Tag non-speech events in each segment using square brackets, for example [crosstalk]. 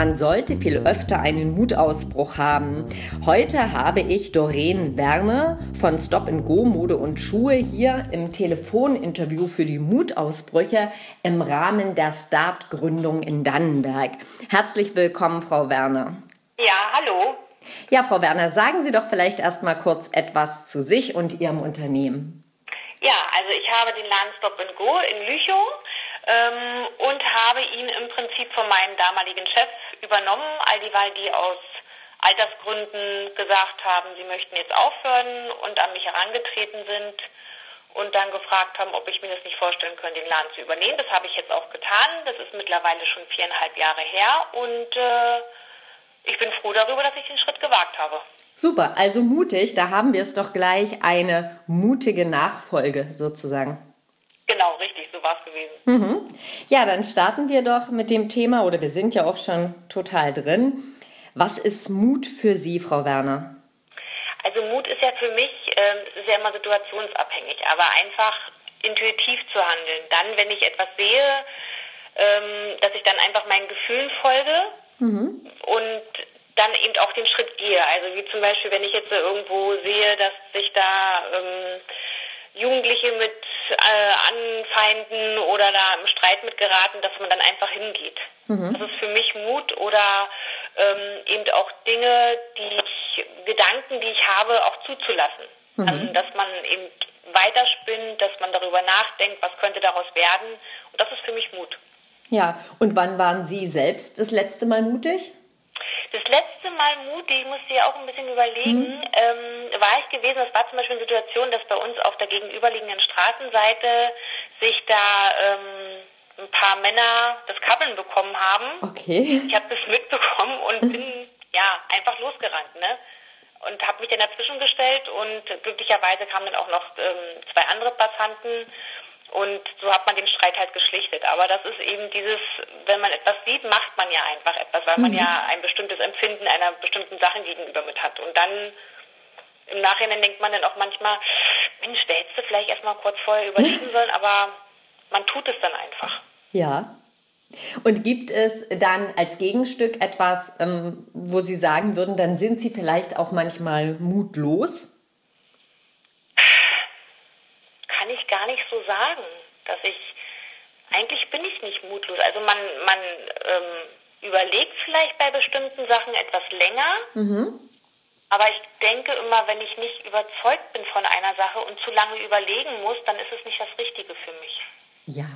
Man sollte viel öfter einen Mutausbruch haben. Heute habe ich Doreen Werner von Stop Go Mode und Schuhe hier im Telefoninterview für die Mutausbrüche im Rahmen der Startgründung in Dannenberg. Herzlich willkommen, Frau Werner. Ja, hallo. Ja, Frau Werner, sagen Sie doch vielleicht erst mal kurz etwas zu sich und Ihrem Unternehmen. Ja, also ich habe den Laden Stop Go in Lüchow ähm, und habe ihn im Prinzip von meinem damaligen Chef übernommen, all dieweil die aus Altersgründen gesagt haben, sie möchten jetzt aufhören und an mich herangetreten sind und dann gefragt haben, ob ich mir das nicht vorstellen könnte, den Laden zu übernehmen. Das habe ich jetzt auch getan. Das ist mittlerweile schon viereinhalb Jahre her und äh, ich bin froh darüber, dass ich den Schritt gewagt habe. Super, also mutig, da haben wir es doch gleich eine mutige Nachfolge sozusagen. Genau, richtig, so war es gewesen. Mhm. Ja, dann starten wir doch mit dem Thema, oder wir sind ja auch schon total drin. Was ist Mut für Sie, Frau Werner? Also Mut ist ja für mich, äh, ist ja immer situationsabhängig, aber einfach intuitiv zu handeln. Dann, wenn ich etwas sehe, ähm, dass ich dann einfach meinen Gefühlen folge mhm. und dann eben auch den Schritt gehe. Also wie zum Beispiel, wenn ich jetzt irgendwo sehe, dass sich da ähm, Jugendliche mit äh, anfeinden oder da im Streit mit geraten, dass man dann einfach hingeht. Mhm. Das ist für mich Mut oder ähm, eben auch Dinge, die ich, Gedanken, die ich habe, auch zuzulassen. Mhm. Also, dass man eben weiterspinnt, dass man darüber nachdenkt, was könnte daraus werden. Und das ist für mich Mut. Ja, und wann waren Sie selbst das letzte Mal mutig? Mal mutig, ich musste ja auch ein bisschen überlegen, mhm. ähm, war ich gewesen, das war zum Beispiel eine Situation, dass bei uns auf der gegenüberliegenden Straßenseite sich da ähm, ein paar Männer das Kabbeln bekommen haben. Okay. Ich habe das mitbekommen und [laughs] bin ja einfach losgerannt, ne? Und habe mich dann dazwischen gestellt und glücklicherweise kamen dann auch noch ähm, zwei andere Passanten und so hat man den Streit halt geschlichtet. Aber das ist eben dieses, wenn man etwas sieht, macht man ja einfach etwas, weil mhm. man ja ein bestimmtes Empfinden einer bestimmten Sache gegenüber mit hat. Und dann im Nachhinein denkt man dann auch manchmal, Mensch, da hättest du vielleicht erstmal kurz vorher überlegen [laughs] sollen, aber man tut es dann einfach. Ja. Und gibt es dann als Gegenstück etwas, ähm, wo Sie sagen würden, dann sind Sie vielleicht auch manchmal mutlos? ich gar nicht so sagen, dass ich eigentlich bin ich nicht mutlos. Also man man ähm, überlegt vielleicht bei bestimmten Sachen etwas länger. Mhm. Aber ich denke immer, wenn ich nicht überzeugt bin von einer Sache und zu lange überlegen muss, dann ist es nicht das Richtige für mich. Ja,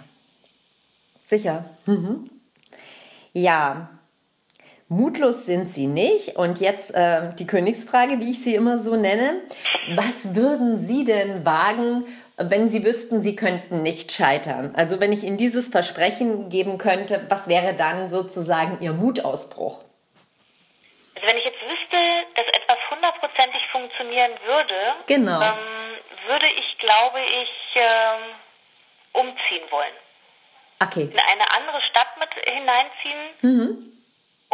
sicher. Mhm. Ja, mutlos sind Sie nicht. Und jetzt äh, die Königsfrage, wie ich sie immer so nenne. Was würden Sie denn wagen, wenn Sie wüssten, Sie könnten nicht scheitern? Also wenn ich Ihnen dieses Versprechen geben könnte, was wäre dann sozusagen Ihr Mutausbruch? Also wenn ich jetzt wüsste, dass etwas hundertprozentig funktionieren würde, genau. ähm, würde ich, glaube ich, ähm, umziehen wollen. Okay. In eine andere Stadt mit hineinziehen mhm.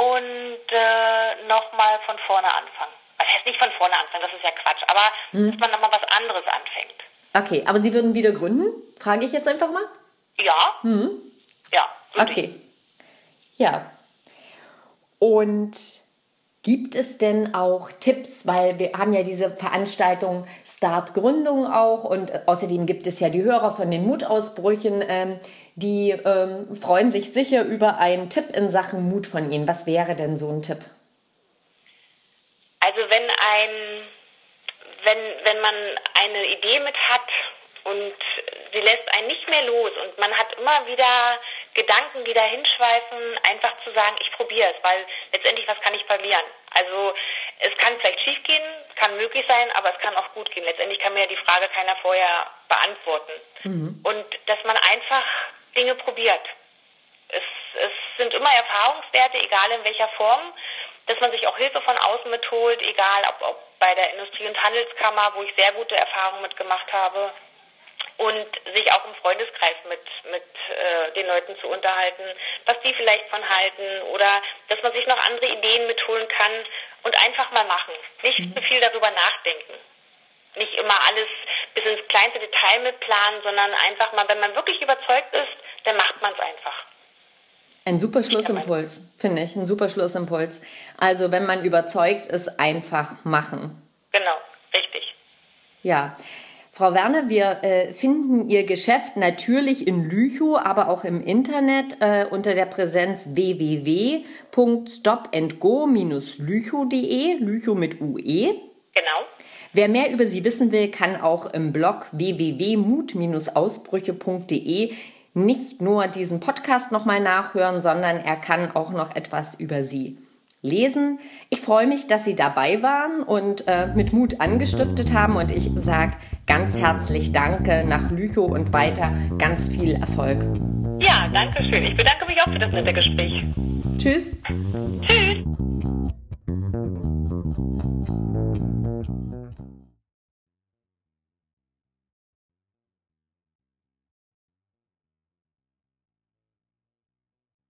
Und äh, nochmal von vorne anfangen. Also heißt nicht von vorne anfangen, das ist ja Quatsch, aber mhm. dass man nochmal was anderes anfängt. Okay, aber Sie würden wieder gründen? Frage ich jetzt einfach mal. Ja. Mhm. Ja. Okay. Ja. Und gibt es denn auch Tipps, weil wir haben ja diese Veranstaltung Start Gründung auch und außerdem gibt es ja die Hörer von den Mutausbrüchen, ähm, die ähm, freuen sich sicher über einen Tipp in Sachen Mut von Ihnen. Was wäre denn so ein Tipp? Also wenn ein wenn, wenn man eine Idee mit hat und sie lässt einen nicht mehr los und man hat immer wieder Gedanken, die da hinschweifen, einfach zu sagen, ich probiere es, weil letztendlich was kann ich verlieren? Also es kann vielleicht schief gehen, kann möglich sein, aber es kann auch gut gehen. Letztendlich kann mir ja die Frage keiner vorher beantworten. Mhm. Und dass man einfach Dinge probiert. Es, es sind immer Erfahrungswerte, egal in welcher Form dass man sich auch Hilfe von außen mitholt, egal ob, ob bei der Industrie- und Handelskammer, wo ich sehr gute Erfahrungen mitgemacht habe, und sich auch im Freundeskreis mit, mit äh, den Leuten zu unterhalten, was die vielleicht von halten oder dass man sich noch andere Ideen mitholen kann und einfach mal machen. Nicht mhm. zu viel darüber nachdenken. Nicht immer alles bis ins kleinste Detail mitplanen, sondern einfach mal, wenn man wirklich überzeugt ist, dann macht man es einfach. Ein super Schlussimpuls, finde ich. Ein super Schlussimpuls. Also, wenn man überzeugt ist, einfach machen. Genau, richtig. Ja. Frau Werner, wir äh, finden Ihr Geschäft natürlich in Lüchow, aber auch im Internet äh, unter der Präsenz www.stopandgo-lüchow.de, Lüchow mit UE. Genau. Wer mehr über Sie wissen will, kann auch im Blog www.mut-ausbrüche.de nicht nur diesen Podcast nochmal nachhören, sondern er kann auch noch etwas über Sie lesen. Ich freue mich, dass Sie dabei waren und äh, mit Mut angestiftet haben und ich sage ganz herzlich Danke nach Lüchow und weiter ganz viel Erfolg. Ja, danke schön. Ich bedanke mich auch für das nette Gespräch. Tschüss. Tschüss.